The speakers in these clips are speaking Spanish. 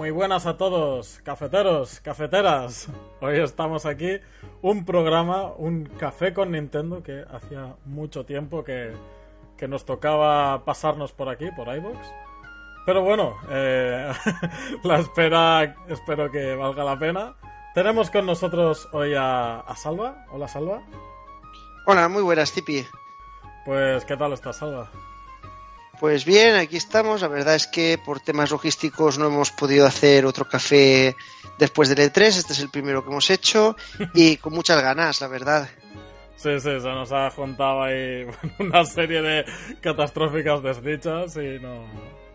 muy buenas a todos, cafeteros, cafeteras. Hoy estamos aquí, un programa, un café con Nintendo que hacía mucho tiempo que, que nos tocaba pasarnos por aquí, por iVoox. Pero bueno, eh, la espera espero que valga la pena. Tenemos con nosotros hoy a, a Salva. Hola, Salva. Hola, muy buenas, Tipi. Pues, ¿qué tal estás, Salva? Pues bien, aquí estamos. La verdad es que por temas logísticos no hemos podido hacer otro café después del E3. Este es el primero que hemos hecho y con muchas ganas, la verdad. Sí, sí, se nos ha juntado ahí una serie de catastróficas desdichas y no,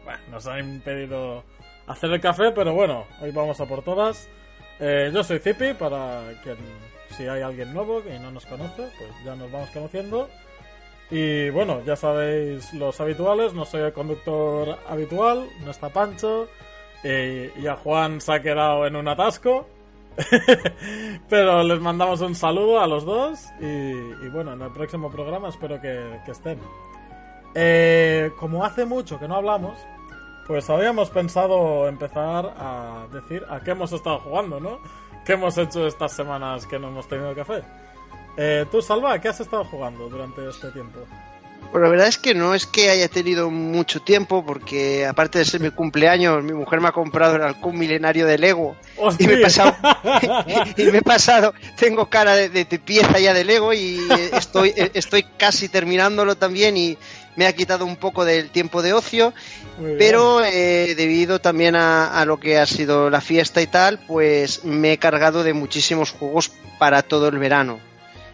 bueno, nos ha impedido hacer el café, pero bueno, hoy vamos a por todas. Eh, yo soy Zipi, para quien, si hay alguien nuevo que no nos conoce, pues ya nos vamos conociendo. Y bueno, ya sabéis los habituales, no soy el conductor habitual, no está Pancho, y, a Juan se ha quedado en un atasco. Pero les mandamos un saludo a los dos y, bueno, en el próximo programa espero que, que estén. Eh, como hace mucho que no hablamos, pues habíamos pensado empezar a decir a qué hemos estado jugando, ¿no? ¿Qué hemos hecho estas semanas que no hemos tenido café? Eh, tú, Salva, ¿qué has estado jugando durante este tiempo? Pues la verdad es que no es que haya tenido mucho tiempo, porque aparte de ser mi cumpleaños, mi mujer me ha comprado el halcón milenario de Lego. Y me, he pasado, y me he pasado, tengo cara de, de, de pieza ya de Lego y estoy, estoy casi terminándolo también y me ha quitado un poco del tiempo de ocio, pero eh, debido también a, a, lo que ha sido la fiesta y tal, pues me he cargado de muchísimos juegos para todo el verano.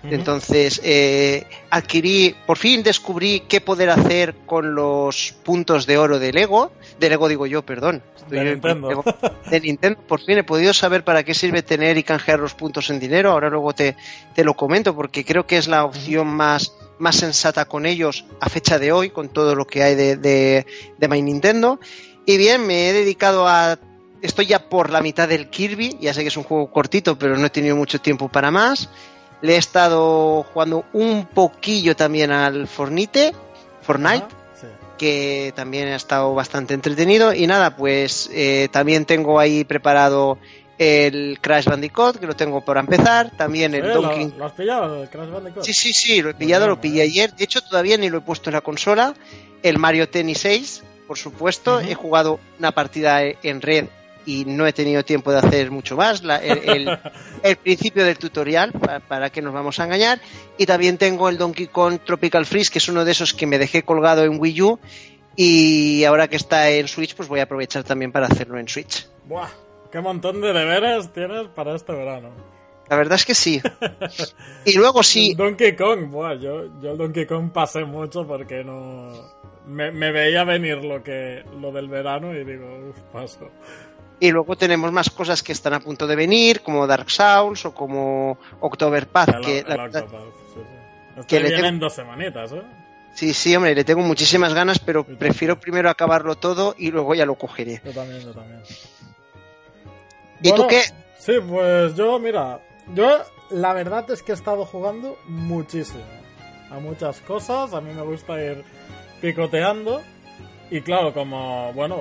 Entonces, eh, adquirí, por fin descubrí qué poder hacer con los puntos de oro de Lego. De Lego digo yo, perdón. De Nintendo. de Nintendo. Por fin he podido saber para qué sirve tener y canjear los puntos en dinero. Ahora luego te, te lo comento porque creo que es la opción más, más sensata con ellos a fecha de hoy, con todo lo que hay de, de, de My Nintendo. Y bien, me he dedicado a estoy ya por la mitad del Kirby, ya sé que es un juego cortito, pero no he tenido mucho tiempo para más. Le he estado jugando un poquillo también al Fornite, Fortnite, sí. que también ha estado bastante entretenido. Y nada, pues eh, también tengo ahí preparado el Crash Bandicoot, que lo tengo para empezar. También el Donkey ¿lo, lo has pillado, el Crash Bandicoot? Sí, sí, sí, lo he pillado, lo pillé eh. ayer. De hecho, todavía ni lo he puesto en la consola. El Mario Tennis 6, por supuesto. He jugado una partida en red y no he tenido tiempo de hacer mucho más. La- el, el- el principio del tutorial, para, para que nos vamos a engañar. Y también tengo el Donkey Kong Tropical Freeze, que es uno de esos que me dejé colgado en Wii U. Y ahora que está en Switch, pues voy a aprovechar también para hacerlo en Switch. Buah, qué montón de deberes tienes para este verano. La verdad es que sí. Y luego sí, Donkey Kong, buah, yo, yo el Donkey Kong pasé mucho porque no... Me, me veía venir lo que lo del verano y digo, uff, paso. Y luego tenemos más cosas que están a punto de venir, como Dark Souls o como Octoberpath, El, que el la verdad- Octopath, sí, sí. Que le tengo- en dos semanitas, ¿eh? sí, sí, hombre, le tengo muchísimas ganas, pero prefiero primero acabarlo todo y luego ya lo cogeré. Yo también, yo también. ¿Y tú qué? Sí, pues yo, mira, yo la verdad es que he estado jugando muchísimo. A muchas cosas, a mí me gusta ir picoteando. Y claro, como, bueno,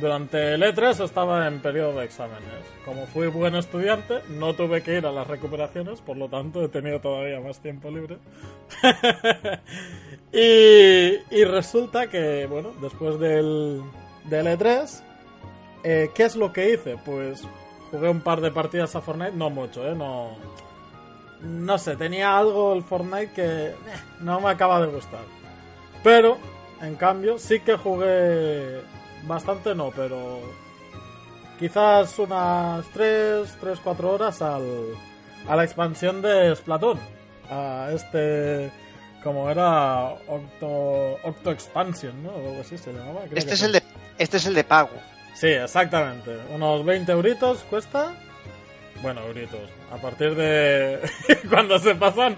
durante el E3 estaba en periodo de exámenes. Como fui buen estudiante, no tuve que ir a las recuperaciones, por lo tanto he tenido todavía más tiempo libre. y, y resulta que, bueno, después del, del E3, eh, ¿qué es lo que hice? Pues jugué un par de partidas a Fortnite, no mucho, ¿eh? No, no sé, tenía algo el Fortnite que eh, no me acaba de gustar. Pero, en cambio, sí que jugué bastante, no, pero quizás unas 3, 3, 4 horas al, a la expansión de Splatoon. A este. Como era Octo, Octo Expansion, ¿no? O algo así se llamaba. este, es el de, este es el de pago. Sí, exactamente. Unos 20 euritos cuesta. Bueno, euritos. A partir de. Cuando se pasan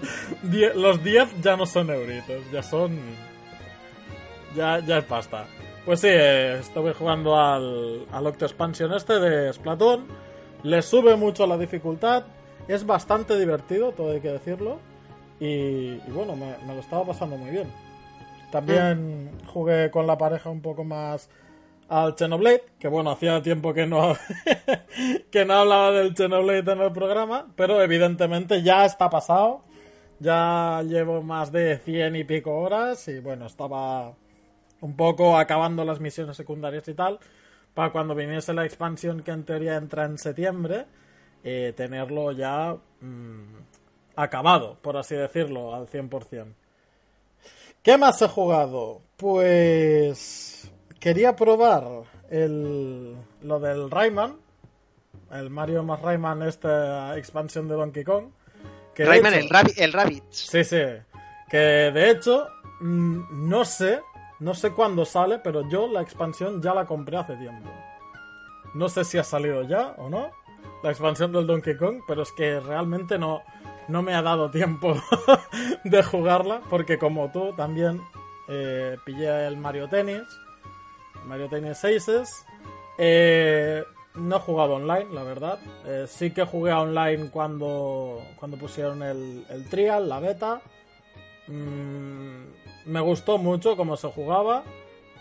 los 10 ya no son euritos, ya son. Ya, ya es pasta. Pues sí, estuve jugando al, al Octo Expansion este de Splatoon. Le sube mucho la dificultad. Es bastante divertido, todo hay que decirlo. Y, bueno, me, lo estaba pasando muy bien. También jugué con la pareja un poco más al Xenoblade, que bueno, hacía tiempo que no, que no hablaba del Xenoblade en el programa, pero evidentemente ya está pasado. Ya llevo más de 100 y pico horas y bueno, estaba un poco acabando las misiones secundarias y tal, para cuando viniese la expansión que en teoría entra en septiembre, eh, tenerlo ya mm, acabado, por así decirlo, al 100%. ¿Qué más he jugado? Pues quería probar el, lo del Rayman, el Mario más Rayman, esta expansión de Donkey Kong. Que Rayman, el, Rabbit, el Rabbit. Sí, sí. Que de hecho, mm, no sé no sé cuándo sale, pero yo la expansión ya la compré hace tiempo. No sé si ha salido ya o no, la expansión del Donkey Kong, pero es que realmente no, no me ha dado tiempo de jugarla, porque como tú también eh, pillé el Mario Tennis, Mario Tennis Aces. Eh, no he jugado online, la verdad. Eh, sí que jugué online cuando, cuando pusieron el, el trial, la beta. Mm, me gustó mucho cómo se jugaba.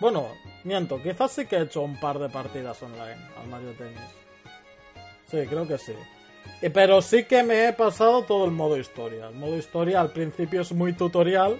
Bueno, miento, quizás sí que he hecho un par de partidas online al Mario Tennis. Sí, creo que sí. Pero sí que me he pasado todo el modo historia. El modo historia al principio es muy tutorial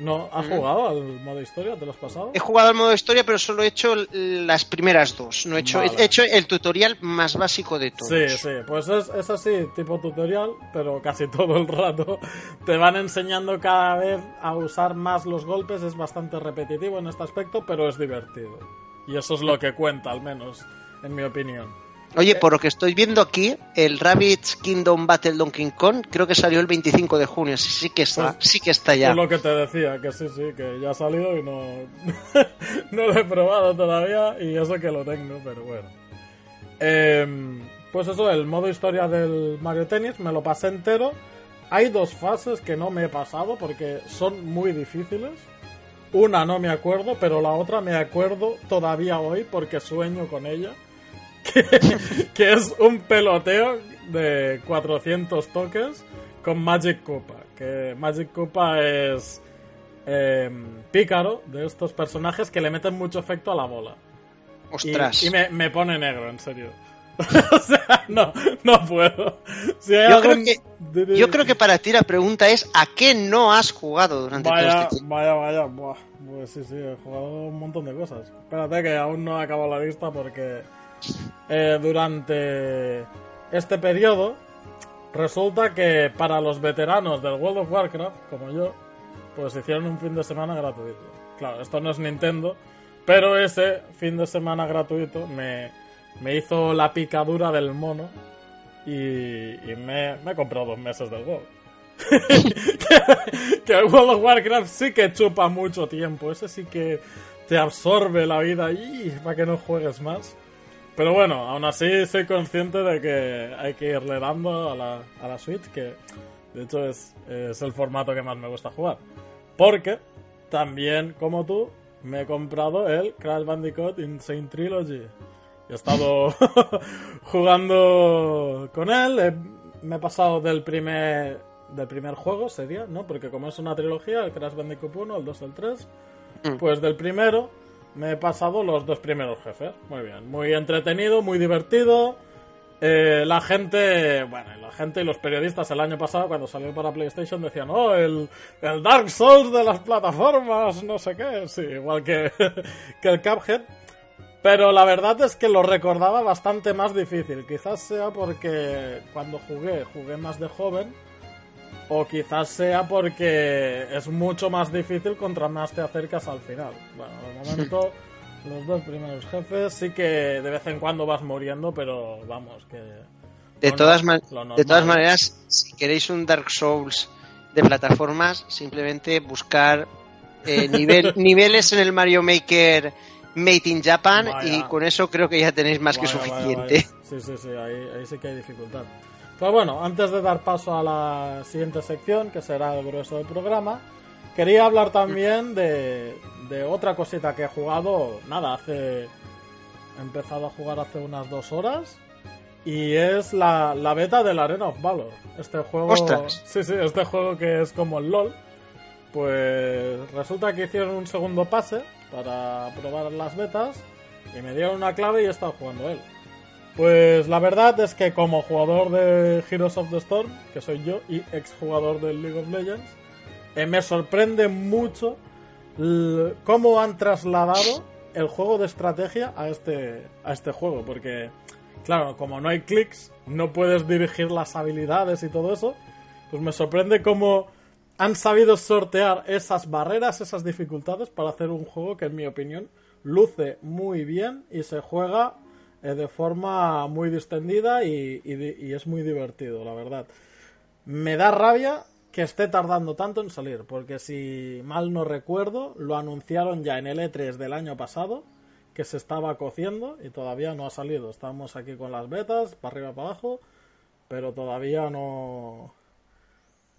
¿No has jugado al modo historia? ¿Te lo has pasado? He jugado al modo historia, pero solo he hecho las primeras dos. No he hecho, he hecho el tutorial más básico de todos. Sí, sí, pues es, es, así, tipo tutorial, pero casi todo el rato te van enseñando cada vez a usar más los golpes. Es bastante repetitivo en este aspecto, pero es divertido. Y eso es lo que cuenta, al menos, en mi opinión. Oye, por lo que estoy viendo aquí, el Rabbit's Kingdom Battle Donkey Kong creo que salió el 25 de junio, sí, sí que está, pues, sí que está ya. Es lo que te decía, que sí, sí, que ya ha salido y no, no lo he probado todavía y eso que lo tengo, pero bueno. Em, pues eso, el modo historia del Mario Tennis me lo pasé entero. Hay dos fases que no me he pasado porque son muy difíciles. Una no me acuerdo, pero la otra me acuerdo todavía hoy porque sueño con ella. Que, es un peloteo de 400 toques con Magic Koopa. Que Magic Koopa es em, pícaro de estos personajes que le meten mucho efecto a la bola. Ostras. Y, me, pone negro, en serio. o sea, no, no puedo. yo, creo que, yo, creo que, para ti la pregunta es ¿a qué no has jugado durante vaya, todo este tiempo? Vaya, vaya, buah. Pues sí, sí, he jugado un montón de cosas. Espérate que aún no he acabado la lista porque eh, durante este periodo, resulta que para los veteranos del World of Warcraft, como yo, pues hicieron un fin de semana gratuito. Claro, esto no es Nintendo, pero ese fin de semana gratuito me, me hizo la picadura del mono y, me, me he comprado dos meses del WoW. que, el World of Warcraft sí que chupa mucho tiempo, ese sí que te absorbe la vida y para que no juegues más. Pero bueno, aún así soy consciente de que hay que irle dando a la, a la Switch, que de hecho es, es el formato que más me gusta jugar. Porque también, como tú, me he comprado el Crash Bandicoot Insane Trilogy. He estado jugando con él, me he pasado del primer, del primer juego, sería, ¿no? Porque como es una trilogía, el Crash Bandicoot 1, el 2, el 3, mm. pues del primero me he pasado los dos primeros jefes. Muy bien, muy entretenido, muy divertido. Eh, la gente, bueno, la gente y los periodistas el año pasado cuando salió para PlayStation decían, oh, el, el Dark Souls de las plataformas, no sé qué, sí, igual que, que el Cuphead. Pero la verdad es que lo recordaba bastante más difícil. Quizás sea porque cuando jugué, jugué más de joven o quizás sea porque es mucho más difícil contra más te acercas al final. Bueno, de momento los dos primeros jefes sí que de vez en cuando vas muriendo, pero vamos, que De, todas, de todas maneras, si queréis un Dark Souls de plataformas, simplemente buscar eh, nivel, niveles en el Mario Maker Made in Japan y con eso creo que ya tenéis más que suficiente. Sí, sí, sí, ahí, ahí sí que hay dificultad. Pues bueno, antes de dar paso a la siguiente sección, que será el grueso del programa, quería hablar también de, de otra cosita que he jugado, nada, hace... He empezado a jugar hace unas dos horas y es la, la beta del Arena of Valor. Este juego... Sí, sí, este juego que es como el LOL. Pues resulta que hicieron un segundo pase para probar las betas y me dieron una clave y he estado jugando él. Pues la verdad es que como jugador de Heroes of the Storm, que soy yo, y ex jugador del League of Legends, eh, me sorprende mucho cómo han trasladado el juego de estrategia a este, a este juego, porque claro, como no hay clics, no puedes dirigir las habilidades y todo eso, pues me sorprende cómo han sabido sortear esas barreras, esas dificultades para hacer un juego que en mi opinión luce muy bien y se juega eh, de forma muy distendida y, es muy divertido, la verdad. Me da rabia que esté tardando tanto en salir, porque si mal no recuerdo, lo anunciaron ya en el E3 del año pasado, que se estaba cociendo y todavía no ha salido. Estamos aquí con las betas, para arriba, para abajo, pero todavía no,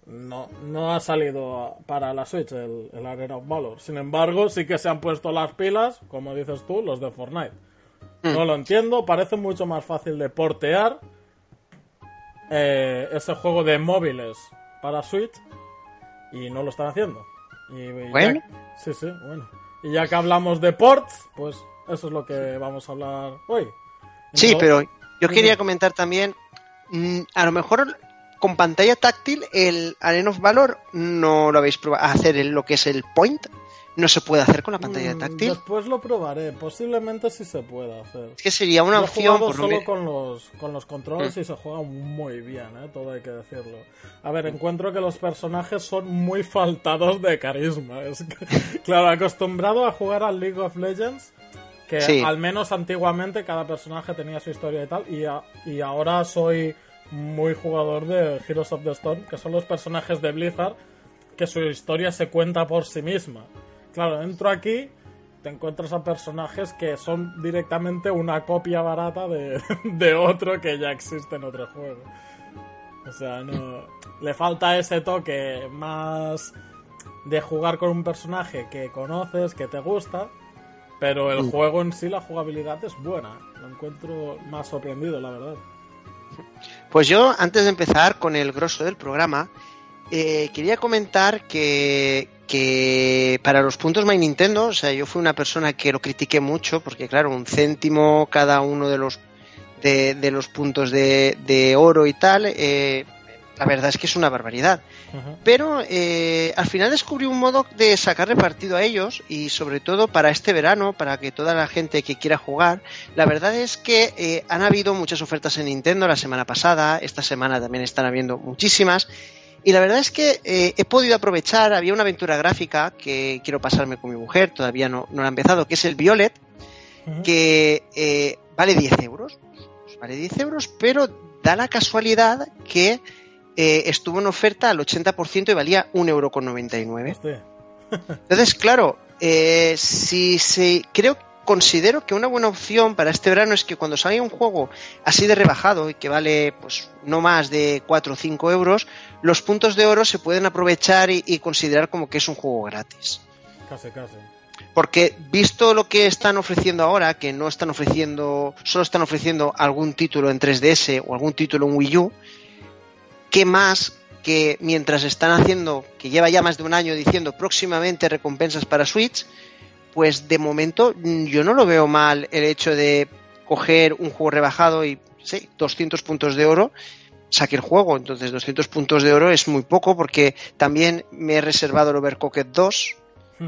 no, no ha salido para la Switch el, el Arena of Valor. Sin embargo, sí que se han puesto las pilas, como dices tú, los de Fortnite. Hmm. No lo entiendo, parece mucho más fácil de portear eh, ese juego de móviles para Switch y no lo están haciendo. Y, bueno. sí, sí, bueno. Y ya que hablamos de ports, pues eso es lo que vamos a hablar hoy. Sí, pero yo quería comentar también, mm, a lo mejor con pantalla táctil el Arena of Valor no lo habéis probado, hacer lo que es el point, no se puede hacer con la pantalla mm, táctil. Después lo probaré, posiblemente sí se pueda hacer. Es que sería una opción. Por solo con los con los controles mm. y se juega muy bien, ¿eh? todo hay que decirlo. A ver, encuentro que los personajes son muy faltados de carisma. Es claro, acostumbrado a jugar al League of Legends, que al menos antiguamente cada personaje tenía su historia y tal, y, y ahora soy muy jugador de Heroes of the Storm, que son los personajes de Blizzard que su historia se cuenta por sí misma. Claro, entro aquí, te encuentras a personajes que son directamente una copia barata de, de otro que ya existe en otro juego. O sea, no. Le falta ese toque más de jugar con un personaje que conoces, que te gusta, pero el mm. juego en sí, la jugabilidad es buena. Lo encuentro más sorprendido, la verdad. Pues yo, antes de empezar con el grosso del programa, eh, quería comentar que, que para los puntos My Nintendo, o sea, yo fui una persona que lo critiqué mucho, porque claro, un céntimo cada uno de los de, los puntos de, oro y tal, eh, la verdad es que es una barbaridad. Pero eh, al final descubrí un modo de sacarle partido a ellos y sobre todo para este verano, para que toda la gente que quiera jugar, la verdad es que eh, han habido muchas ofertas en Nintendo la semana pasada, esta semana también están habiendo muchísimas y la verdad es que eh, he podido aprovechar, había una aventura gráfica que quiero pasarme con mi mujer, todavía no, no la ha empezado, que es el Violet, que eh, vale 10 euros. Pues vale 10 euros, pero da la casualidad que eh, estuvo en oferta al 80% y valía 1,99€. Entonces, claro, si se, creo considero que una buena opción para este verano es que cuando salga un juego así de rebajado y que vale pues no más de 4 o 5 euros, los puntos de oro se pueden aprovechar y, considerar como que es un juego gratis. Casi, casi. Porque visto lo que están ofreciendo ahora, que no están ofreciendo, solo están ofreciendo algún título en 3DS o algún título en Wii U, ¿qué más que mientras están haciendo, que lleva ya más de un año diciendo próximamente recompensas para Switch, pues de momento mm, yo no lo veo mal el hecho de coger un juego rebajado y, sí, 200 puntos de oro, saque el juego. Entonces 200 puntos de oro es muy poco porque también me he reservado el Overcooked 2.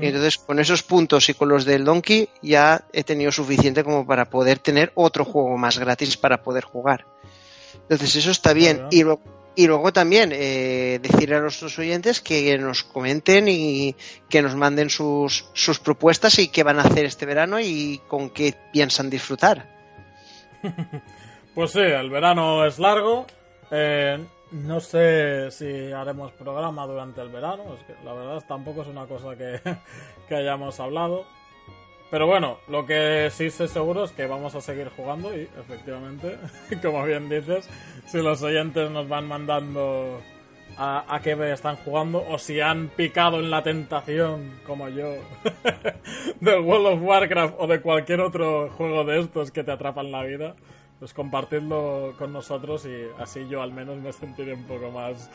Y entonces con esos puntos y con los del Donkey ya he tenido suficiente como para poder tener otro juego más gratis para poder jugar. Entonces eso está bien. Y lo, y luego también eh, decirle a nuestros oyentes que nos comenten y que nos manden sus, sus propuestas y qué van a hacer este verano y con qué piensan disfrutar. Pues sí, el verano es largo. Eh, no sé si haremos programa durante el verano. Es que la verdad tampoco es una cosa que, que hayamos hablado. Pero bueno, lo que sí sé seguro es que vamos a seguir jugando y efectivamente, como bien dices, si los oyentes nos van mandando a, a qué están jugando o si han picado en la tentación, como yo, del World of Warcraft o de cualquier otro juego de estos que te atrapan la vida, pues compartidlo con nosotros y así yo al menos me sentiré un poco más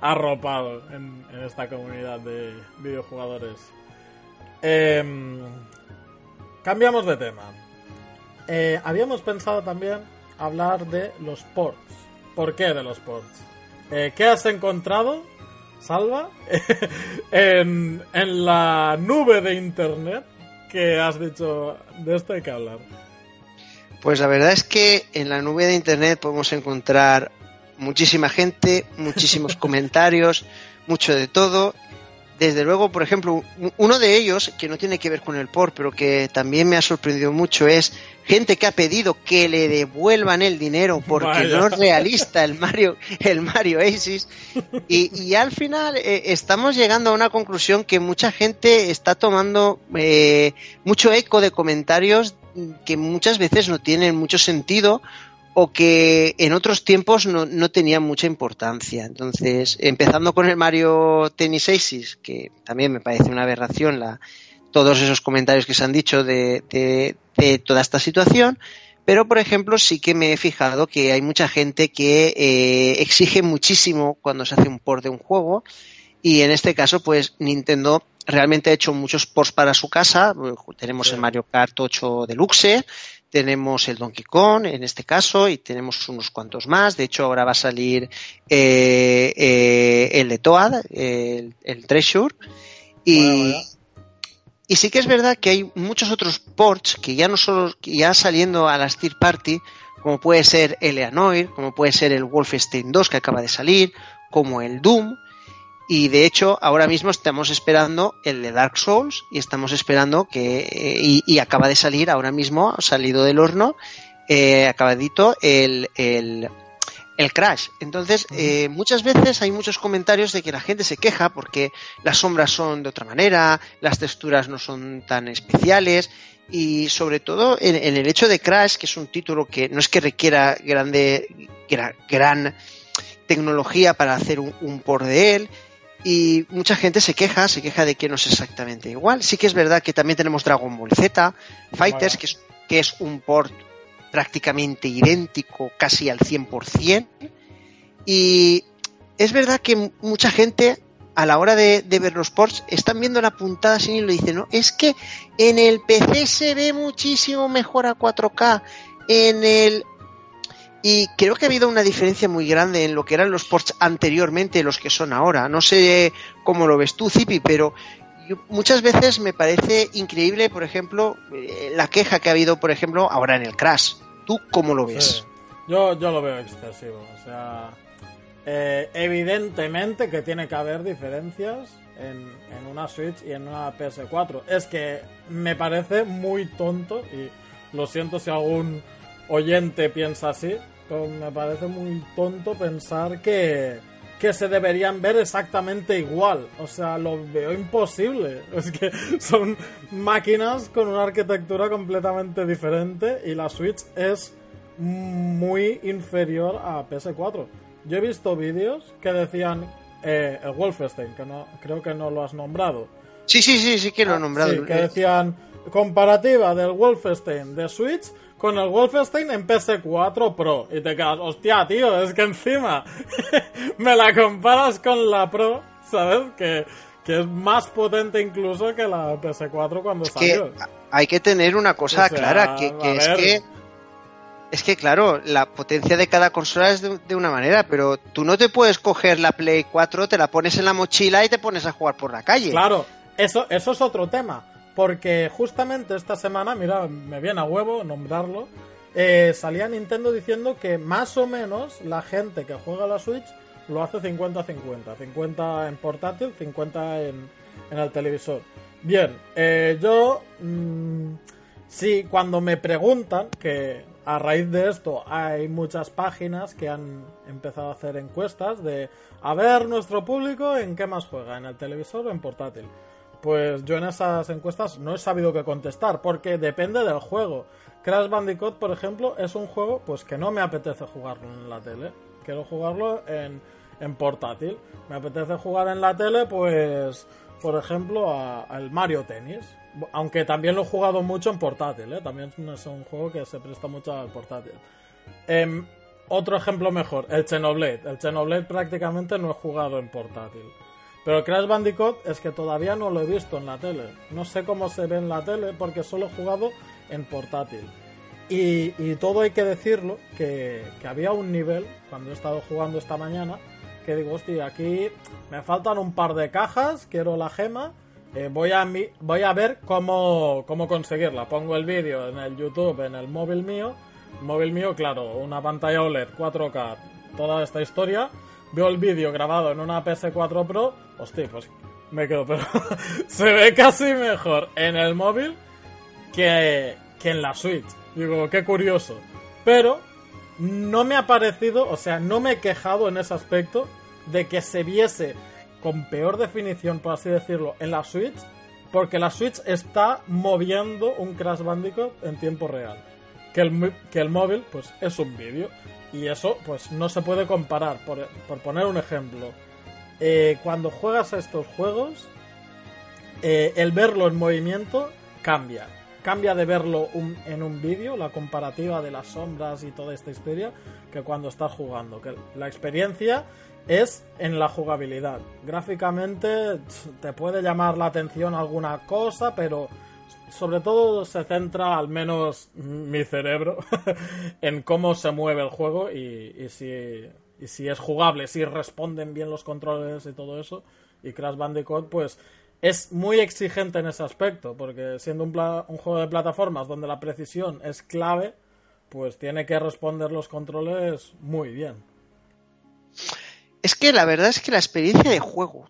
arropado en, esta comunidad de videojugadores. Em, cambiamos de tema. Eh, habíamos pensado también hablar de los ports. ¿Por qué de los ports? Eh, ¿Qué has encontrado, Salva, en, en, la nube de Internet que has dicho de esto hay que hablar? Pues la verdad es que en la nube de Internet podemos encontrar muchísima gente, muchísimos comentarios, mucho de todo. Desde luego, por ejemplo, uno de ellos, que no tiene que ver con el por, pero que también me ha sorprendido mucho, es gente que ha pedido que le devuelvan el dinero porque no es realista el Mario, el Mario Aces. Y, al final eh, estamos llegando a una conclusión que mucha gente está tomando eh, mucho eco de comentarios que muchas veces no tienen mucho sentido o que en otros tiempos no, no tenían mucha importancia. Entonces, empezando con el Mario Tennis Aces, que también me parece una aberración la, todos esos comentarios que se han dicho de, de, toda esta situación. Pero, por ejemplo, sí que me he fijado que hay mucha gente que eh, exige muchísimo cuando se hace un port de un juego. Y en este caso, pues Nintendo realmente ha hecho muchos ports para su casa. Tenemos el Mario Kart 8 Deluxe, tenemos el Donkey Kong en este caso y tenemos unos cuantos más. De hecho, ahora va a salir eh, eh, el de Toad, el, Treasure. Y, y sí que es verdad que hay muchos otros ports que ya no solo, ya saliendo a las third party, como puede ser Eleanor, como puede ser el Wolfenstein 2 que acaba de salir, como el Doom. Y de hecho, ahora mismo estamos esperando el de Dark Souls y estamos esperando que, eh, y, acaba de salir ahora mismo, salido del horno, eh, acabadito el, el, el crash. Entonces, eh, muchas veces hay muchos comentarios de que la gente se queja porque las sombras son de otra manera, las texturas no son tan especiales y sobre todo en, el hecho de Crash, que es un título que no es que requiera grande, gran, tecnología para hacer un, port de él. Y mucha gente se queja, se queja de que no es exactamente igual. Sí que es verdad que también tenemos Dragon Ball Z, Fighters, que es, que es un port prácticamente idéntico, casi al 100%. Y es verdad que mucha gente a la hora de, ver los ports están viendo la puntada sin hilo y dicen, no, es que en el PC se ve muchísimo mejor a 4K, en el... Y creo que ha habido una diferencia muy grande en lo que eran los ports anteriormente y los que son ahora. No sé cómo lo ves tú, Zipi, pero muchas veces me parece increíble, por ejemplo, eh, la queja que ha habido, por ejemplo, ahora en el Crash. ¿Tú cómo lo ves? Yo, yo lo veo excesivo. O sea, eh, evidentemente que tiene que haber diferencias en, en, una Switch y en una PS4. Es que me parece muy tonto y lo siento si algún oyente piensa así, me parece muy tonto pensar que que se deberían ver exactamente igual. O sea, lo veo imposible. Es que son máquinas con una arquitectura completamente diferente y la Switch es muy inferior a PS4. Yo he visto vídeos que decían eh, el Wolfenstein, que no creo que no lo has nombrado. Sí, sí, sí, sí que lo he nombrado. Sí, que decían comparativa del Wolfenstein de Switch con el Wolfenstein en PS4 Pro. Y te quedas, hostia, tío, es que encima me la comparas con la Pro, ¿sabes? Que, es más potente incluso que la PS4 cuando salió. hay que tener una cosa clara, que, es que... Es que claro, la potencia de cada consola es de, una manera, pero tú no te puedes coger la Play 4, te la pones en la mochila y te pones a jugar por la calle. Claro, eso, eso es otro tema. Porque justamente esta semana, mira, me viene a huevo nombrarlo, eh, salía Nintendo diciendo que más o menos la gente que juega la Switch lo hace 50-50. 50 en portátil, 50 en, en el televisor. Bien, eh, yo... Mm, sí, cuando me preguntan, que a raíz de esto hay muchas páginas que han empezado a hacer encuestas de a ver nuestro público en qué más juega, en el televisor o en portátil. Pues yo en esas encuestas no he sabido qué contestar porque depende del juego. Crash Bandicoot, por ejemplo, es un juego pues que no me apetece jugarlo en la tele. Quiero jugarlo en, en portátil. Me apetece jugar en la tele, pues, por ejemplo, al Mario Tennis aunque también lo he jugado mucho en portátil, ¿eh? también es un juego que se presta mucho al portátil. Em, otro ejemplo mejor, el Xenoblade. El Xenoblade prácticamente no he jugado en portátil. Pero Crash Bandicoot es que todavía no lo he visto en la tele. No sé cómo se ve en la tele porque solo he jugado en portátil. Y, todo hay que decirlo, que, que, había un nivel, cuando he estado jugando esta mañana, que digo, hostia, aquí me faltan un par de cajas, quiero la gema, eh, voy, a, voy a ver cómo, cómo conseguirla. Pongo el vídeo en el YouTube, en el móvil mío. móvil mío, claro, una pantalla OLED 4K, toda esta historia. Veo el vídeo grabado en una PS4 Pro. Hostia, pues me quedo, pero se ve casi mejor en el móvil que, que en la Switch. Digo, qué curioso. Pero no me ha parecido, o sea, no me he quejado en ese aspecto de que se viese con peor definición, por así decirlo, en la Switch, porque la Switch está moviendo un Crash Bandicoot en tiempo real. Que el, que el móvil, pues, es un vídeo. Y eso, pues, no se puede comparar. Por, poner un ejemplo, eh, cuando juegas a estos juegos, eh, el verlo en movimiento cambia. Cambia de verlo en un vídeo, la comparativa de las sombras y toda esta historia, que cuando estás jugando. Que la experiencia es en la jugabilidad. Gráficamente te puede llamar la atención alguna cosa, pero sobre todo se centra, al menos mi cerebro, en cómo se mueve el juego y, si, es jugable, si responden bien los controles y todo eso. Y Crash Bandicoot, pues es muy exigente en ese aspecto, porque siendo un, un juego de plataformas donde la precisión es clave, pues tiene que responder los controles muy bien. Es que la verdad es que la experiencia de juego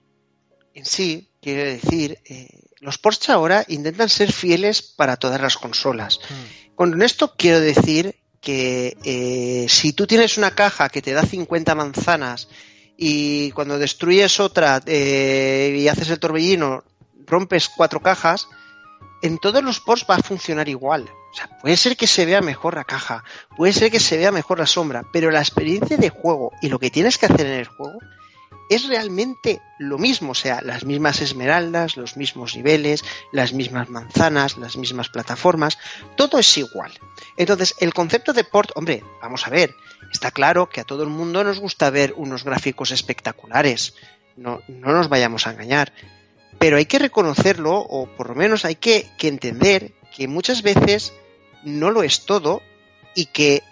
en sí, quiero decir, eh, los ports ahora intentan ser fieles para todas las consolas. Mm. Con esto quiero decir que eh, si tú tienes una caja que te da 50 manzanas y cuando destruyes otra eh, y haces el torbellino rompes cuatro cajas, en todos los ports va a funcionar igual. O sea, puede ser que se vea mejor la caja, puede ser que se vea mejor la sombra, pero la experiencia de juego y lo que tienes que hacer en el juego es realmente lo mismo, o sea, las mismas esmeraldas, los mismos niveles, las mismas manzanas, las mismas plataformas, todo es igual. Entonces, el concepto de port, hombre, vamos a ver, está claro que a todo el mundo nos gusta ver unos gráficos espectaculares, no, no nos vayamos a engañar, pero hay que reconocerlo, o por lo menos hay que, que entender que muchas veces no lo es todo y que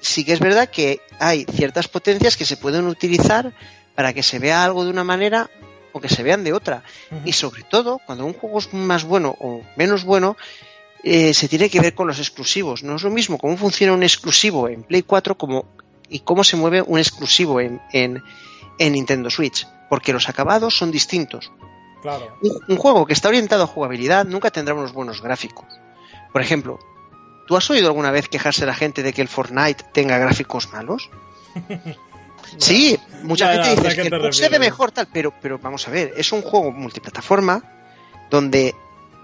sí que es verdad que hay ciertas potencias que se pueden utilizar para que se vea algo de una manera o que se vean de otra. Y sobre todo, cuando un juego es más bueno o menos bueno, eh, se tiene que ver con los exclusivos. No es lo mismo cómo funciona un exclusivo en Play 4 como, y cómo se mueve un exclusivo en, en, Nintendo Switch, porque los acabados son distintos. Claro. Un, juego que está orientado a jugabilidad nunca tendrá unos buenos gráficos. Por ejemplo, ¿Tú has oído alguna vez quejarse la gente de que el Fortnite tenga gráficos malos? sí, mucha gente dice que el se ve mejor tal, pero, pero vamos a ver, es un juego multiplataforma donde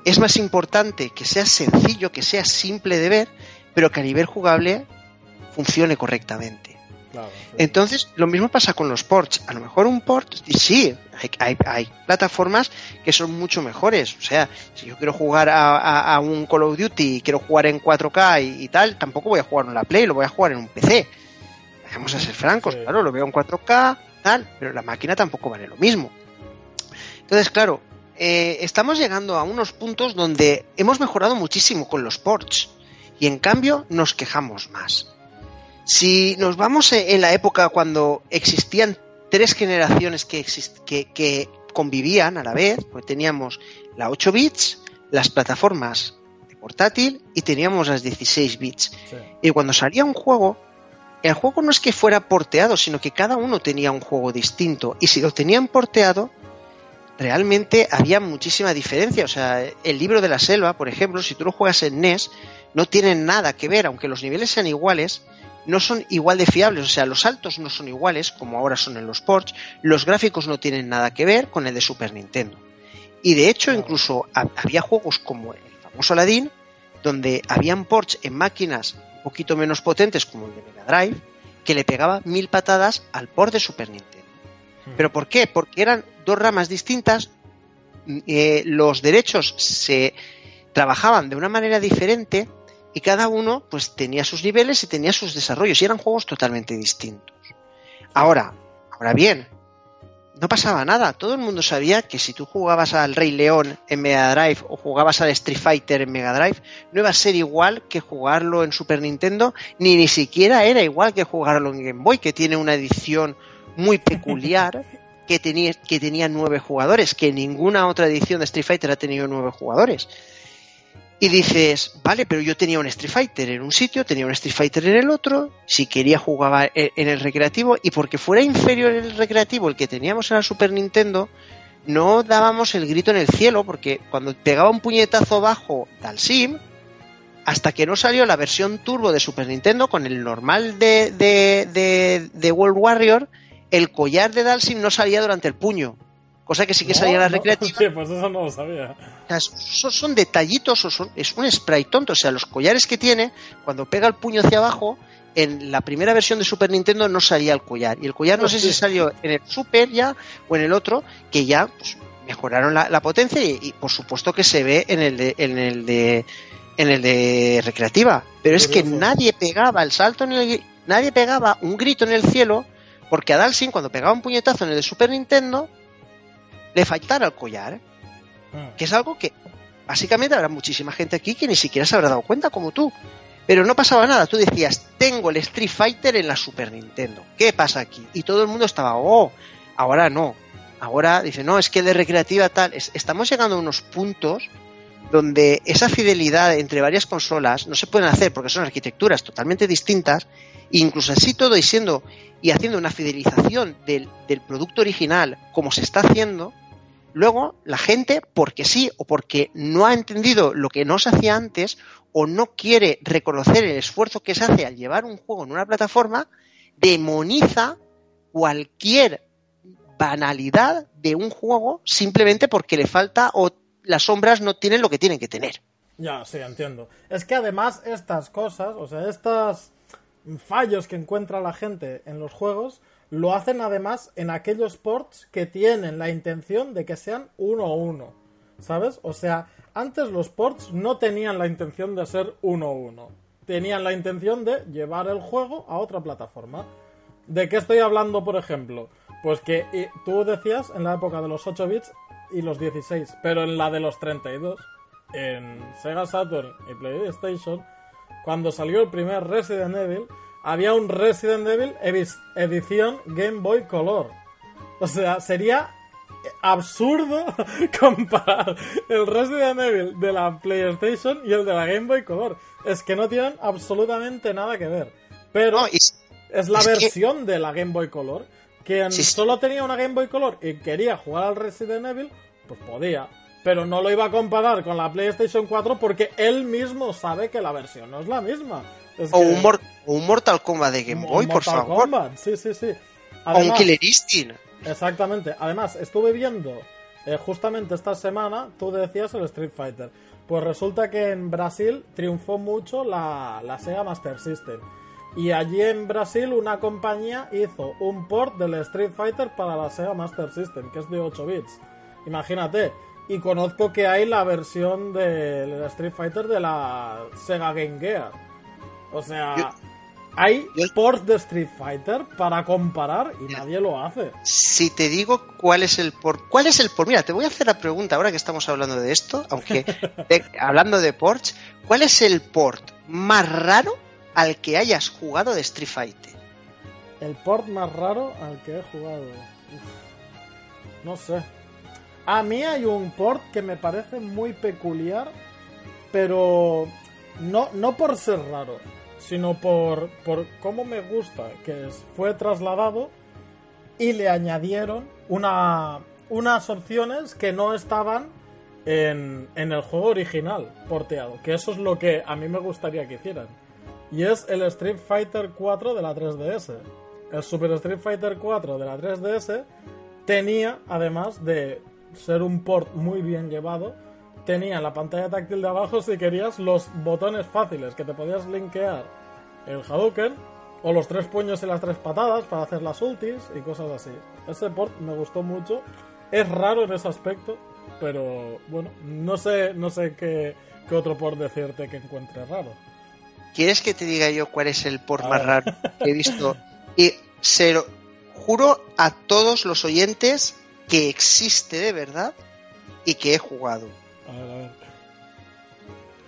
es más importante que sea sencillo, que sea simple de ver, pero que a nivel jugable funcione correctamente. Entonces, lo mismo pasa con los ports. A lo mejor un port, sí, hay, plataformas que son mucho mejores. O sea, si yo quiero jugar a, un Call of Duty y quiero jugar en 4K y, tal, tampoco voy a jugar en la Play, lo voy a jugar en un PC. Vamos a ser francos, claro, lo veo en 4K, tal, pero la máquina tampoco vale lo mismo. Entonces, claro, eh, estamos llegando a unos puntos donde hemos mejorado muchísimo con los ports y en cambio nos quejamos más. Si nos vamos en la época cuando existían tres generaciones que, que, convivían a la vez, pues teníamos la 8 bits, las plataformas de portátil y teníamos las 16 bits. Y cuando salía un juego, el juego no es que fuera porteado, sino que cada uno tenía un juego distinto. Y si lo tenían porteado, realmente había muchísima diferencia. O sea, el libro de la selva, por ejemplo, si tú lo juegas en NES, no tienen nada que ver, aunque los niveles sean iguales, no son igual de fiables, o sea, los saltos no son iguales, como ahora son en los ports, los gráficos no tienen nada que ver con el de Super Nintendo. Y de hecho, incluso había juegos como el famoso Aladdin, donde habían ports en máquinas poquito menos potentes, como el de Mega Drive, que le pegaba mil patadas al port de Super Nintendo. Hmm. ¿Pero por qué? Porque eran dos ramas distintas, eh, los derechos se trabajaban de una manera diferente y cada uno pues tenía sus niveles y tenía sus desarrollos y eran juegos totalmente distintos. Ahora, ahora bien, no pasaba nada, todo el mundo sabía que si tú jugabas al Rey León en Mega Drive o jugabas al Street Fighter en Mega Drive, no iba a ser igual que jugarlo en Super Nintendo, ni ni siquiera era igual que jugarlo en Game Boy, que tiene una edición muy peculiar que tenía, que tenía nueve jugadores, que ninguna otra edición de Street Fighter ha tenido nueve jugadores. Y dices, vale, pero yo tenía un Street Fighter en un sitio, tenía un Street Fighter en el otro, si quería jugaba en el recreativo, y porque fuera inferior el recreativo el que teníamos en la Super Nintendo, no dábamos el grito en el cielo, porque cuando pegaba un puñetazo bajo Dalsim, hasta que no salió la versión turbo de Super Nintendo con el normal de, de, de, World Warrior, el collar de Dalsim no salía durante el puño cosa que sí que salía la recreativa. Sí, pues eso no lo sabía. son, detallitos, o son, es un spray tonto. O sea, los collares que tiene, cuando pega el puño hacia abajo, en la primera versión de Super Nintendo no salía el collar. Y el collar no sé si salió en el Super ya o en el otro, que ya pues, mejoraron la, potencia y, por supuesto que se ve en el de, en el de, en el de recreativa. Pero es que nadie pegaba el salto en el, nadie pegaba un grito en el cielo porque a Dalsin cuando pegaba un puñetazo en el de Super Nintendo le faltara el collar. Mm. Que es algo que básicamente habrá muchísima gente aquí que ni siquiera se habrá dado cuenta como tú. Pero no pasaba nada, tú decías, tengo el Street Fighter en la Super Nintendo. ¿Qué pasa aquí? Y todo el mundo estaba, oh, ahora no. Ahora dice, no, es que de recreativa tal. estamos llegando a unos puntos donde esa fidelidad entre varias consolas no se pueden hacer porque son arquitecturas totalmente distintas. E incluso así todo y siendo y haciendo una fidelización del, del producto original como se está haciendo, Luego, la gente, porque sí o porque no ha entendido lo que no se hacía antes o no quiere reconocer el esfuerzo que se hace al llevar un juego en una plataforma, demoniza cualquier banalidad de un juego simplemente porque le falta o las sombras no tienen lo que tienen que tener. Ya, sí, entiendo. Es que además estas cosas, o sea, estos fallos que encuentra la gente en los juegos, lo hacen además en aquellos ports que tienen la intención de que sean uno a uno. ¿Sabes? O sea, antes los ports no tenían la intención de ser uno a uno. Tenían la intención de llevar el juego a otra plataforma. ¿De qué estoy hablando, por ejemplo? Pues que tú decías en la época de los 8 bits y los 16, pero en la de los 32, en Sega Saturn y PlayStation, cuando salió el primer Resident Evil, había un Resident Evil edición Game Boy Color. O sea, sería absurdo comparar el Resident Evil de la PlayStation y el de la Game Boy Color. Es que no tienen absolutamente nada que ver. Pero es la versión de la Game Boy Color. Quien solo tenía una Game Boy Color y quería jugar al Resident Evil, pues podía. Pero no lo iba a comparar con la PlayStation 4 porque él mismo sabe que la versión no es la misma o, un Mortal Kombat de Game Boy, por favor. Kombat. Sí, sí, sí. o un Killer Instinct. Exactamente. Además, estuve viendo eh, justamente esta semana, tú decías el Street Fighter. Pues resulta que en Brasil triunfó mucho la, la Sega Master System. Y allí en Brasil una compañía hizo un port del Street Fighter para la Sega Master System, que es de 8 bits. Imagínate. Y conozco que hay la versión del Street Fighter de la Sega Game Gear. O sea, hay ports de Street Fighter para comparar y nadie lo hace. Si te digo cuál es el port, ¿cuál es el port? Mira, te voy a hacer la pregunta ahora que estamos hablando de esto, aunque hablando de ports, ¿cuál es el port más raro al que hayas jugado de Street Fighter? El port más raro al que he jugado. no sé. A mí hay un port que me parece muy peculiar, pero no, no por ser raro, sino por, por cómo me gusta que fue trasladado y le añadieron una, unas opciones que no estaban en, en el juego original porteado, que eso es lo que a mí me gustaría que hicieran. Y es el Street Fighter 4 de la 3DS. El Super Street Fighter 4 de la 3DS tenía, además de ser un port muy bien llevado, tenía en la pantalla táctil de abajo, si querías, los botones fáciles que te podías linkear el Hadouken o los tres puños y las tres patadas para hacer las ultis y cosas así. Ese port me gustó mucho. Es raro en ese aspecto, pero bueno, no sé, no sé qué, qué otro port decirte que encuentre raro. ¿Quieres que te diga yo cuál es el port más raro que he visto? Y se lo juro a todos los oyentes que existe de verdad y que he jugado. A ver, a ver.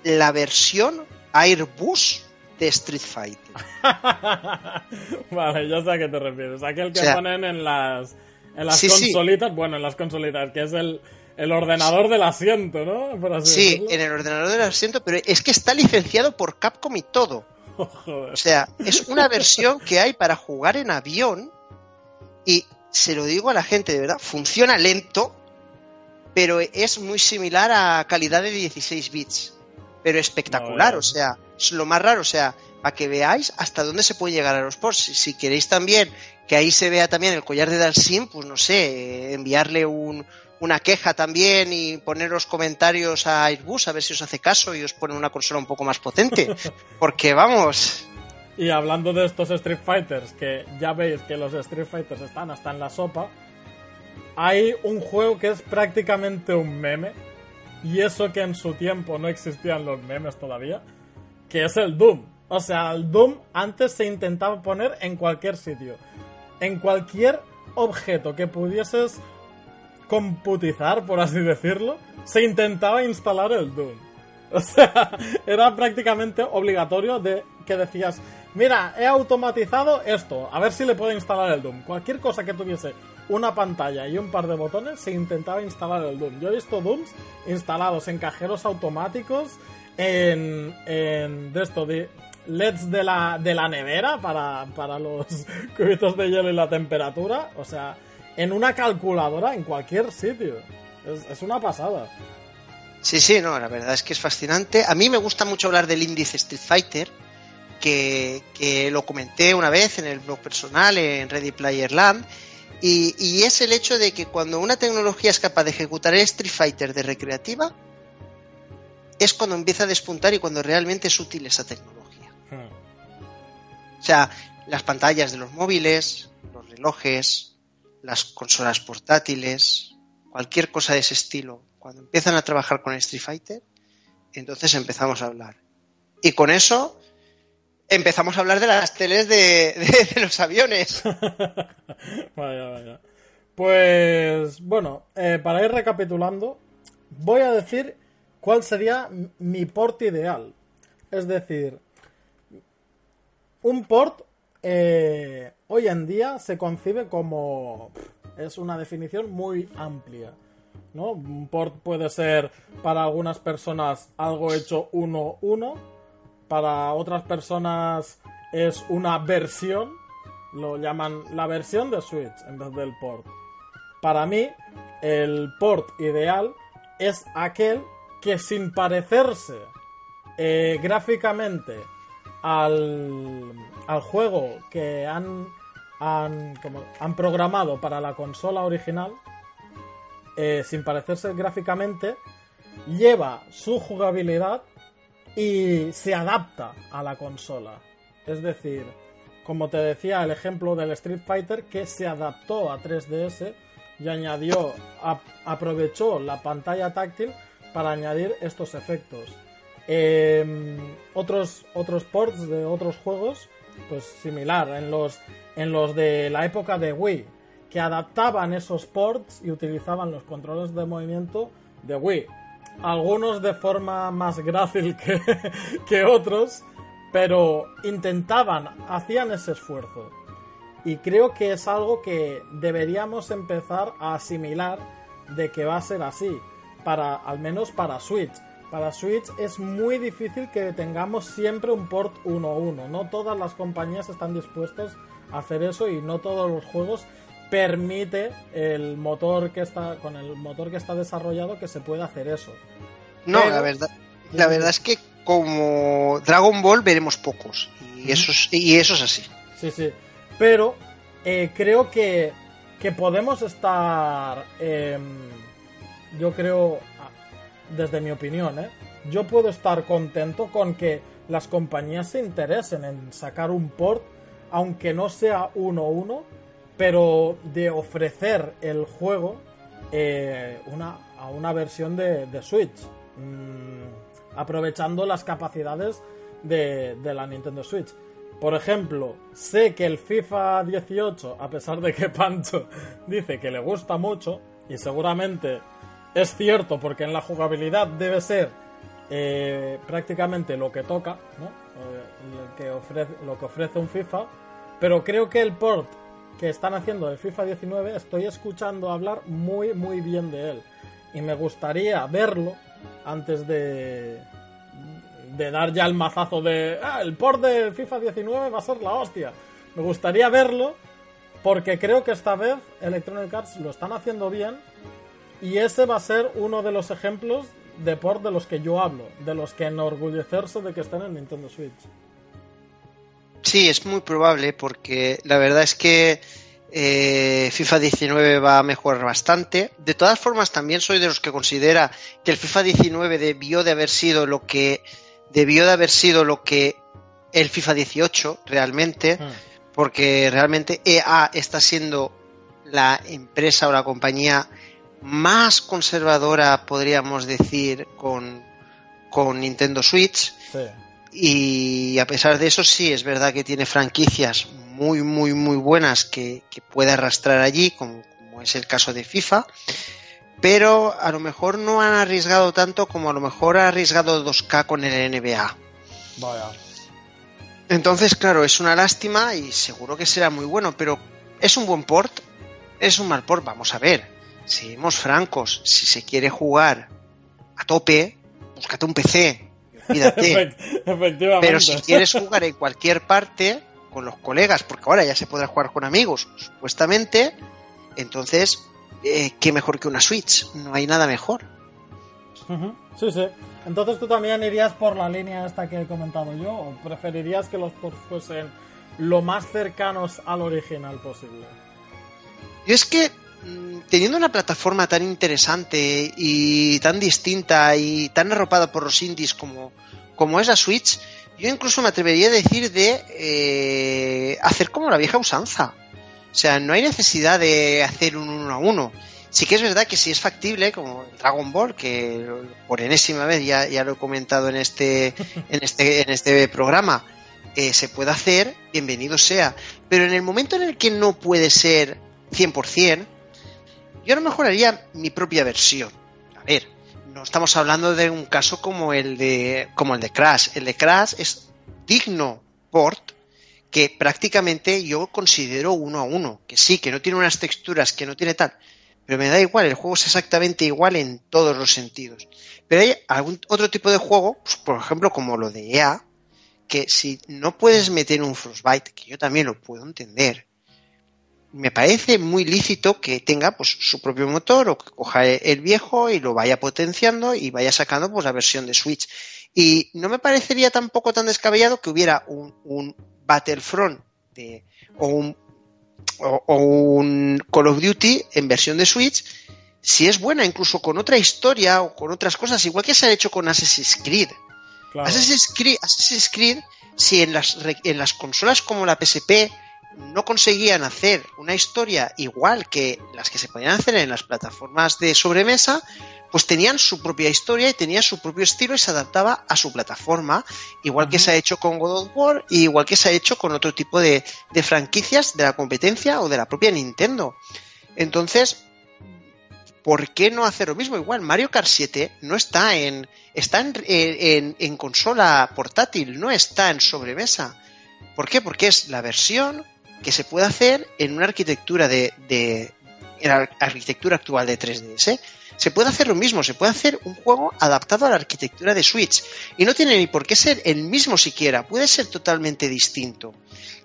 La versión Airbus de Street Fighter. vale, ya sé a qué te refieres. Aquel que O sea, ponen en las, en las sí, sí. consolitas, bueno, en las consolitas, que es el, el ordenador del asiento, ¿no? Por así Sí, decirlo. en el ordenador del asiento, pero es que está licenciado por Capcom y todo. Joder. O sea, es una versión que hay para jugar en avión y se lo digo a la gente, de verdad, funciona lento, pero es muy similar a calidad de 16 bits. Pero espectacular, No, o sea, es lo más raro, o sea, para que veáis hasta dónde se puede llegar a los ports. Si, si queréis también que ahí se vea también el collar de Dalsim, pues no sé, eh, enviarle un, una queja también y poneros comentarios a Airbus a ver si os hace caso y os pone una consola un poco más potente. Porque vamos, Y hablando de estos Street Fighters, que ya veis que los Street Fighters están hasta en la sopa, hay un juego que es prácticamente un meme, y eso que en su tiempo no existían los memes todavía, que es el Doom. O sea, el Doom antes se intentaba poner en cualquier sitio. En cualquier objeto que pudieses computizar, por así decirlo, se intentaba instalar el Doom. O sea, era prácticamente obligatorio de que decías, mira, he automatizado esto, a ver si le puedo instalar el Doom. Cualquier cosa que tuviese una pantalla y un par de botones, se intentaba instalar el Doom. Yo he visto Dooms instalados en cajeros automáticos, en, en de esto, de LEDs de la, de la nevera para, para los cubitos de hielo y la temperatura. O sea, en una calculadora, en cualquier sitio. Es, es una pasada. Sí, sí, no, la verdad es que es fascinante. A mí me gusta mucho hablar del índice Street Fighter, que, que lo comenté una vez en el blog personal, en Ready Player Land, y, y es el hecho de que cuando una tecnología es capaz de ejecutar el Street Fighter de recreativa, es cuando empieza a despuntar y cuando realmente es útil esa tecnología. O sea, las pantallas de los móviles, los relojes, las consolas portátiles, cualquier cosa de ese estilo, cuando empiezan a trabajar con Street Fighter, entonces empezamos a hablar. Y con eso empezamos a hablar de las teles de, de- los aviones. vaya, vaya. Pues bueno, eh, para ir recapitulando, voy a decir cuál sería mi port ideal. Es decir, un port eh, hoy en día se concibe como... Es una definición muy amplia. ¿no? Un port puede ser para algunas personas algo hecho 1-1, para otras personas es una versión, lo llaman la versión de Switch en vez del port. Para mí, el port ideal es aquel que sin parecerse eh, gráficamente al, al juego que han, han, como- han programado para la consola original, eh, sin parecerse gráficamente, lleva su jugabilidad y se adapta a la consola. Es decir, como te decía, el ejemplo del Street Fighter que se adaptó a 3DS y añadió, ap- aprovechó la pantalla táctil para añadir estos efectos. Em, otros, otros ports de otros juegos, pues similar, en los, en los de la época de Wii, que adaptaban esos ports y utilizaban los controles de movimiento de Wii. Algunos de forma más grácil que, que otros, pero intentaban, hacían ese esfuerzo. Y creo que es algo que deberíamos empezar a asimilar de que va a ser así, para, al menos para Switch. Para Switch es muy difícil que tengamos siempre un port 1-1. No todas las compañías están dispuestas a hacer eso y no todos los juegos permite el motor que está con el motor que está desarrollado que se pueda hacer eso. No, la verdad, la verdad es que como Dragon Ball veremos pocos y eso es, y eso es así. Sí, sí. Pero eh, creo que, que podemos estar, em, yo creo, desde mi opinión, ¿eh? yo puedo estar contento con que las compañías se interesen en sacar un port, aunque no sea 1-1, pero de ofrecer el juego eh, a una versión de, Switch, mm, aprovechando las capacidades de, la Nintendo Switch. Por ejemplo, sé que el FIFA 18, a pesar de que Pancho dice que le gusta mucho, y seguramente es cierto porque en la jugabilidad debe ser eh, prácticamente lo que toca. Eh, lo que ofrece un FIFA, pero creo que el port que están haciendo el FIFA 19 estoy escuchando hablar muy muy bien de él y me gustaría verlo antes de de dar ya el mazazo de ah, el port de FIFA 19 va a ser la hostia. Me gustaría verlo porque creo que esta vez Electronic Arts lo están haciendo bien y ese va a ser uno de los ejemplos de port de los que yo hablo, de los que enorgullecerse de que estén en Nintendo Switch. Sí, es muy probable porque la verdad es que eh, FIFA 19 va a mejorar bastante. De todas formas, también soy de los que considera que el FIFA 19 debió de haber sido lo que debió de haber sido lo que el FIFA 18 realmente, ah. porque realmente EA está siendo la empresa o la compañía más conservadora, podríamos decir, con, con Nintendo Switch. Sí. Y a pesar de eso, sí, es verdad que tiene franquicias muy, muy, muy buenas que, puede arrastrar allí, como, es el caso de FIFA. Pero a lo mejor no han arriesgado tanto como a lo mejor ha arriesgado 2K con el NBA. Vaya. Entonces, claro, es una lástima y seguro que será muy bueno, pero ¿es un buen port? ¿Es un mal port? Vamos a ver. Seamos francos, si se quiere jugar a tope, búscate un PC, pero si quieres jugar en cualquier parte con los colegas, porque ahora ya se podrá jugar con amigos, supuestamente, entonces, eh, ¿qué mejor que una Switch? No hay nada mejor. Sí, sí. Entonces tú también irías por la línea esta que he comentado yo, o preferirías que los ports fuesen lo más cercanos al original posible. Yo es que teniendo una plataforma tan interesante y tan distinta y tan arropada por los indies como, como es la Switch, yo incluso me atrevería a decir de eh, hacer como la vieja usanza. O sea, no hay necesidad de hacer un uno a uno. Sí que es verdad que si es factible, como Dragon Ball, que por enésima vez ya, ya lo he comentado en este, en este, en este programa, eh, se puede hacer, bienvenido sea. Pero en el momento en el que no puede ser 100%, yo a lo mejor mi propia versión. A ver, no estamos hablando de un caso como el de como el de Crash. El de Crash es digno port que prácticamente yo considero uno a uno, que sí, que no tiene unas texturas, que no tiene tal, pero me da igual, el juego es exactamente igual en todos los sentidos. Pero hay algún otro tipo de juego, pues, por ejemplo, como lo de EA, que si no puedes meter un Frostbite, que yo también lo puedo entender, me parece muy lícito que tenga pues su propio motor o que coja el viejo y lo vaya potenciando y vaya sacando pues la versión de Switch. Y no me parecería tampoco tan descabellado que hubiera un, un Battlefront de, o, un, o, un Call of Duty en versión de Switch si es buena incluso con otra historia o con otras cosas, igual que se ha hecho con Assassin's Creed. Assassin's Creed, Assassin's Creed si en las, en las consolas como la PSP no conseguían hacer una historia igual que las que se podían hacer en las plataformas de sobremesa, pues tenían su propia historia y tenían su propio estilo y se adaptaba a su plataforma, igual que se ha hecho con God of War y igual que se ha hecho con otro tipo de, franquicias de la competencia o de la propia Nintendo. Entonces, ¿por qué no hacer lo mismo? Igual Mario Kart 7 no está en está en, en consola portátil, no está en sobremesa. ¿Por qué? Porque es la versión que se puede hacer en una arquitectura de, de en la arquitectura actual de 3DS. Se puede hacer lo mismo, se puede hacer un juego adaptado a la arquitectura de Switch. Y no tiene ni por qué ser el mismo siquiera, puede ser totalmente distinto.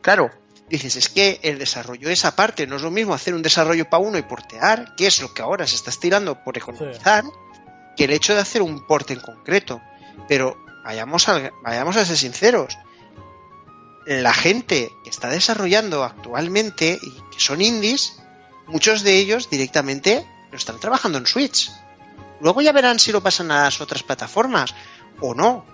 Claro, dices, es que el desarrollo es aparte, no es lo mismo hacer un desarrollo para uno y portear, que es lo que ahora se está estirando por economizar, que el hecho de hacer un porte en concreto. Pero vayamos a, vayamos a ser sinceros, la gente que está desarrollando actualmente y que son indies, muchos de ellos directamente lo están trabajando en Switch. Luego ya verán si lo pasan a las otras plataformas o no.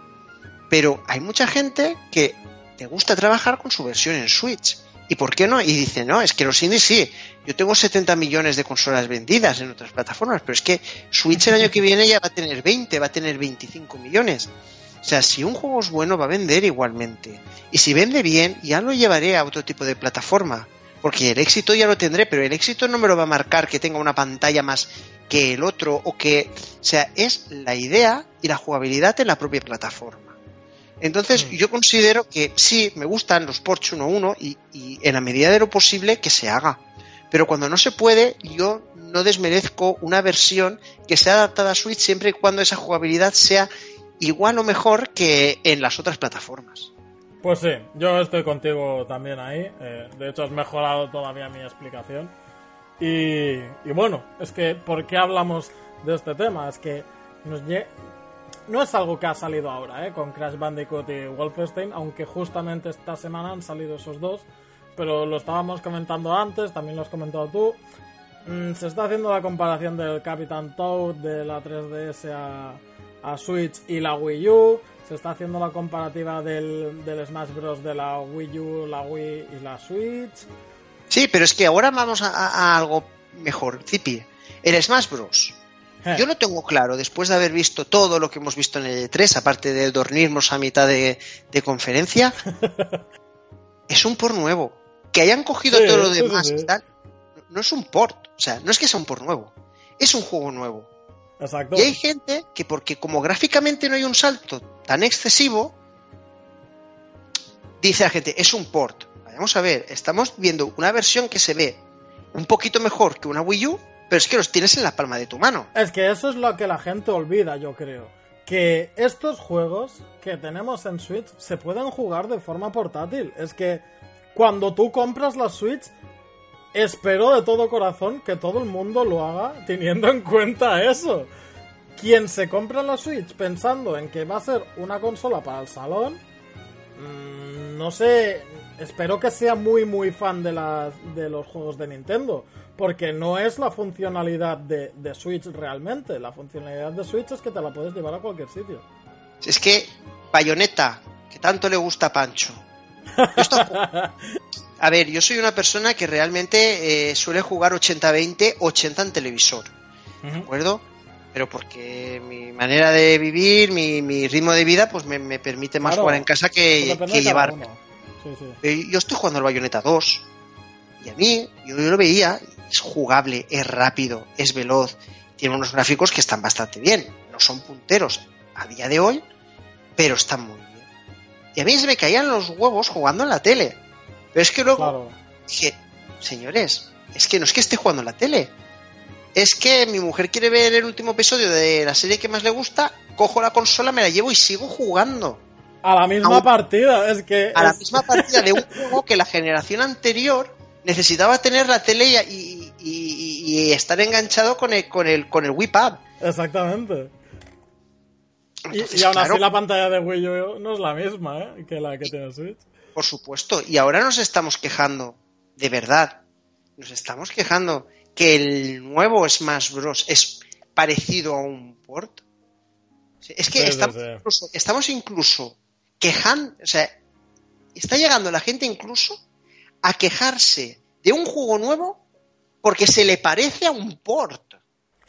Pero hay mucha gente que te gusta trabajar con su versión en Switch. ¿Y por qué no? Y dice, no, es que los indies sí. Yo tengo 70 millones de consolas vendidas en otras plataformas, pero es que Switch el año que viene ya va a tener 20, va a tener 25 millones. O sea, si un juego es bueno, va a vender igualmente. Y si vende bien, ya lo llevaré a otro tipo de plataforma. Porque el éxito ya lo tendré, pero el éxito no me lo va a marcar que tenga una pantalla más que el otro o que... O sea, es la idea y la jugabilidad en la propia plataforma. Entonces, mm. yo considero que sí, me gustan los Porsche 1.1 y, y en la medida de lo posible que se haga. Pero cuando no se puede, yo no desmerezco una versión que sea adaptada a Switch siempre y cuando esa jugabilidad sea igual o mejor que en las otras plataformas. Pues sí, yo estoy contigo también ahí. Eh, de hecho, has mejorado todavía mi explicación. Y, bueno, es que, ¿por qué hablamos de este tema? Es que nos no es algo que ha salido ahora, ¿eh? Con Crash Bandicoot y Wolfenstein, aunque justamente esta semana han salido esos dos. Pero lo estábamos comentando antes, también lo has comentado tú. Mm, se está haciendo la comparación del Capitán Toad de la 3DS a, a Switch y la Wii U. Se está haciendo la comparativa del, Smash Bros. de la Wii U, la Wii y la Switch. Sí, pero es que ahora vamos a, algo mejor. Zipi, el Smash Bros. Eh. Yo lo tengo claro, después de haber visto todo lo que hemos visto en el E3, aparte de dormirnos a mitad de, conferencia, es un por nuevo. Que hayan cogido todo lo demás no es un port. O sea, no es que sea un por nuevo. Es un juego nuevo. Y hay gente que porque como gráficamente no hay un salto tan excesivo, dice la gente, es un port. Vamos a ver, estamos viendo una versión que se ve un poquito mejor que una Wii U, pero es que los tienes en la palma de tu mano. Es que eso es lo que la gente olvida, yo creo. Que estos juegos que tenemos en Switch se pueden jugar de forma portátil. Es que cuando tú compras la Switch, espero de todo corazón que todo el mundo lo haga teniendo en cuenta eso. Quien se compra la Switch pensando en que va a ser una consola para el salón, mm, no sé, espero que sea muy muy fan de, de los juegos de Nintendo, porque no es la funcionalidad de, de Switch realmente, la funcionalidad de Switch es que te la puedes llevar a cualquier sitio. Es que Bayonetta, que tanto le gusta a Pancho. A ver, yo soy una persona que realmente eh, suele jugar 80-20, 80 en televisor. ¿De acuerdo? Pero porque mi manera de vivir, mi, ritmo de vida, pues me, permite más jugar en casa que, llevar. Eh, yo estoy jugando al Bayonetta 2. Y a mí, yo, lo veía, es jugable, es rápido, es veloz, tiene unos gráficos que están bastante bien. No son punteros a día de hoy, pero están muy bien. Y a mí se me caían los huevos jugando en la tele. Pero es que luego dije, señores, es que no es que esté jugando en la tele. Es que mi mujer quiere ver el último episodio de la serie que más le gusta, cojo la consola, me la llevo y sigo jugando. A la misma partida, es que. A la misma partida de un juego que la generación anterior necesitaba tener la tele y, y, estar enganchado con el, con el, con el Wii Pad. Exactamente. Y, aún así la pantalla de Wii U no es la misma ¿eh? que la que tiene Switch. Por supuesto. Y ahora nos estamos quejando, de verdad, nos estamos quejando que el nuevo Smash Bros. es parecido a un port. Es que estamos, Incluso, estamos incluso quejando, o sea, está llegando la gente incluso a quejarse de un juego nuevo porque se le parece a un port.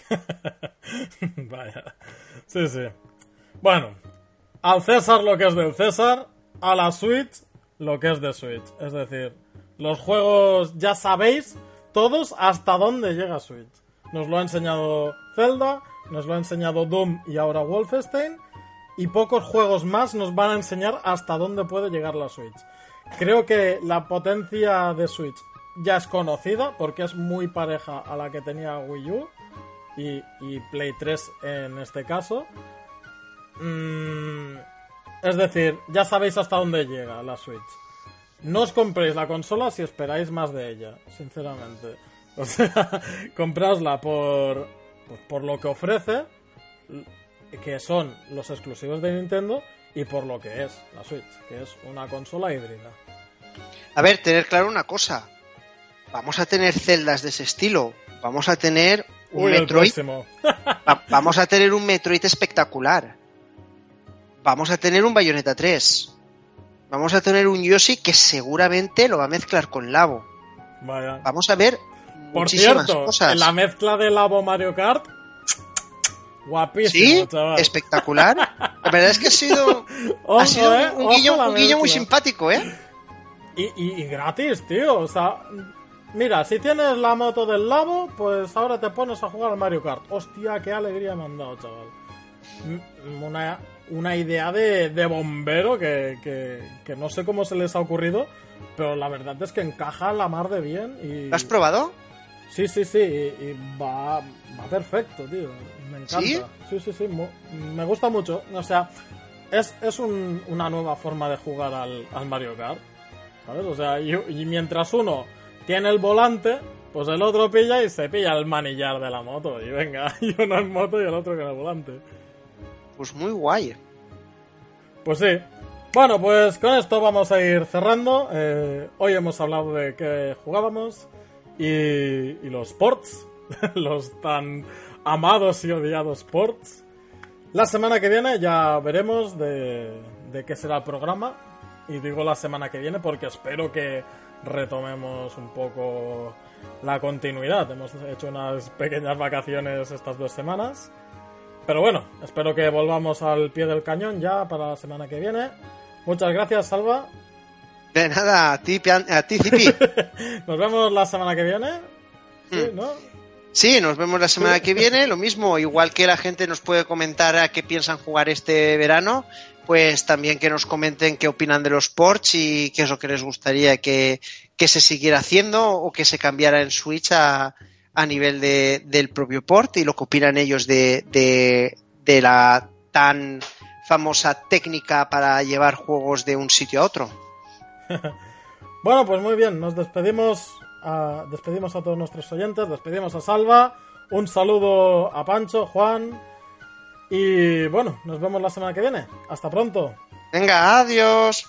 Vaya. Sí, sí. Bueno, al César lo que es del César, a la Switch lo que es de Switch. Es decir, los juegos ya sabéis todos hasta dónde llega Switch. Nos lo ha enseñado Zelda, nos lo ha enseñado Doom y ahora Wolfenstein. Y pocos juegos más nos van a enseñar hasta dónde puede llegar la Switch. Creo que la potencia de Switch ya es conocida porque es muy pareja a la que tenía Wii U y, Play 3 en este caso. Mm, es decir, ya sabéis hasta dónde llega la Switch. no os compréis la consola si esperáis más de ella, sinceramente. O sea, comprasla por, pues, por lo que ofrece, que son los exclusivos de Nintendo, y por lo que es la Switch, que es una consola híbrida. A ver, tener claro una cosa. Vamos a tener celdas de ese estilo. Vamos a tener un Metroid. vamos a tener un Metroid espectacular. Vamos a tener un Bayonetta 3. Vamos a tener un Yoshi que seguramente lo va a mezclar con Labo. Vaya. Vamos a ver Por cierto, la mezcla de Labo Mario Kart Guapísimo, ¿Sí? Espectacular. La verdad es que ha sido, ha sido eh, un, guillo, muy simpático, ¿eh? Y, gratis, tío. O sea, mira, si tienes la moto del Labo, pues ahora te pones a jugar al Mario Kart. Hostia, qué alegría me han dado, chaval. Una, una idea de, de bombero que, que, no sé cómo se les ha ocurrido, pero la verdad es que encaja la mar de bien. Y... ¿Lo has probado? Sí, sí, sí, y, va, va perfecto, tío. Me encanta. ¿Sí? Sí, sí, me gusta mucho. O sea, es, es una nueva forma de jugar al, Mario Kart. ¿Sabes? O sea, y, mientras uno tiene el volante, pues el otro pilla y se pilla el manillar de la moto. Y venga, y uno en moto y el otro con el volante. Pues muy guay. Pues sí. Bueno, pues con esto vamos a ir cerrando. Eh, hoy hemos hablado de que jugábamos y, los ports, los tan amados y odiados ports. La semana que viene ya veremos de, de qué será el programa. Y digo la semana que viene porque espero que retomemos un poco la continuidad. Hemos hecho unas pequeñas vacaciones estas dos semanas. Pero bueno, espero que volvamos al pie del cañón ya para la semana que viene. Muchas gracias, Salva. De nada, a ti, a ti nos vemos la semana que viene. Sí, hmm. ¿no? Sí, nos vemos la semana que viene. Lo mismo, igual que la gente nos puede comentar a qué piensan jugar este verano, pues también que nos comenten qué opinan de los ports y qué es lo que les gustaría que, se siguiera haciendo o que se cambiara en Switch a, a nivel de, del propio port y lo que opinan ellos de, de, de la tan famosa técnica para llevar juegos de un sitio a otro. bueno, pues muy bien, nos despedimos a, despedimos a todos nuestros oyentes, despedimos a Salva, un saludo a Pancho, Juan y bueno, nos vemos la semana que viene. Hasta pronto. Venga, adiós.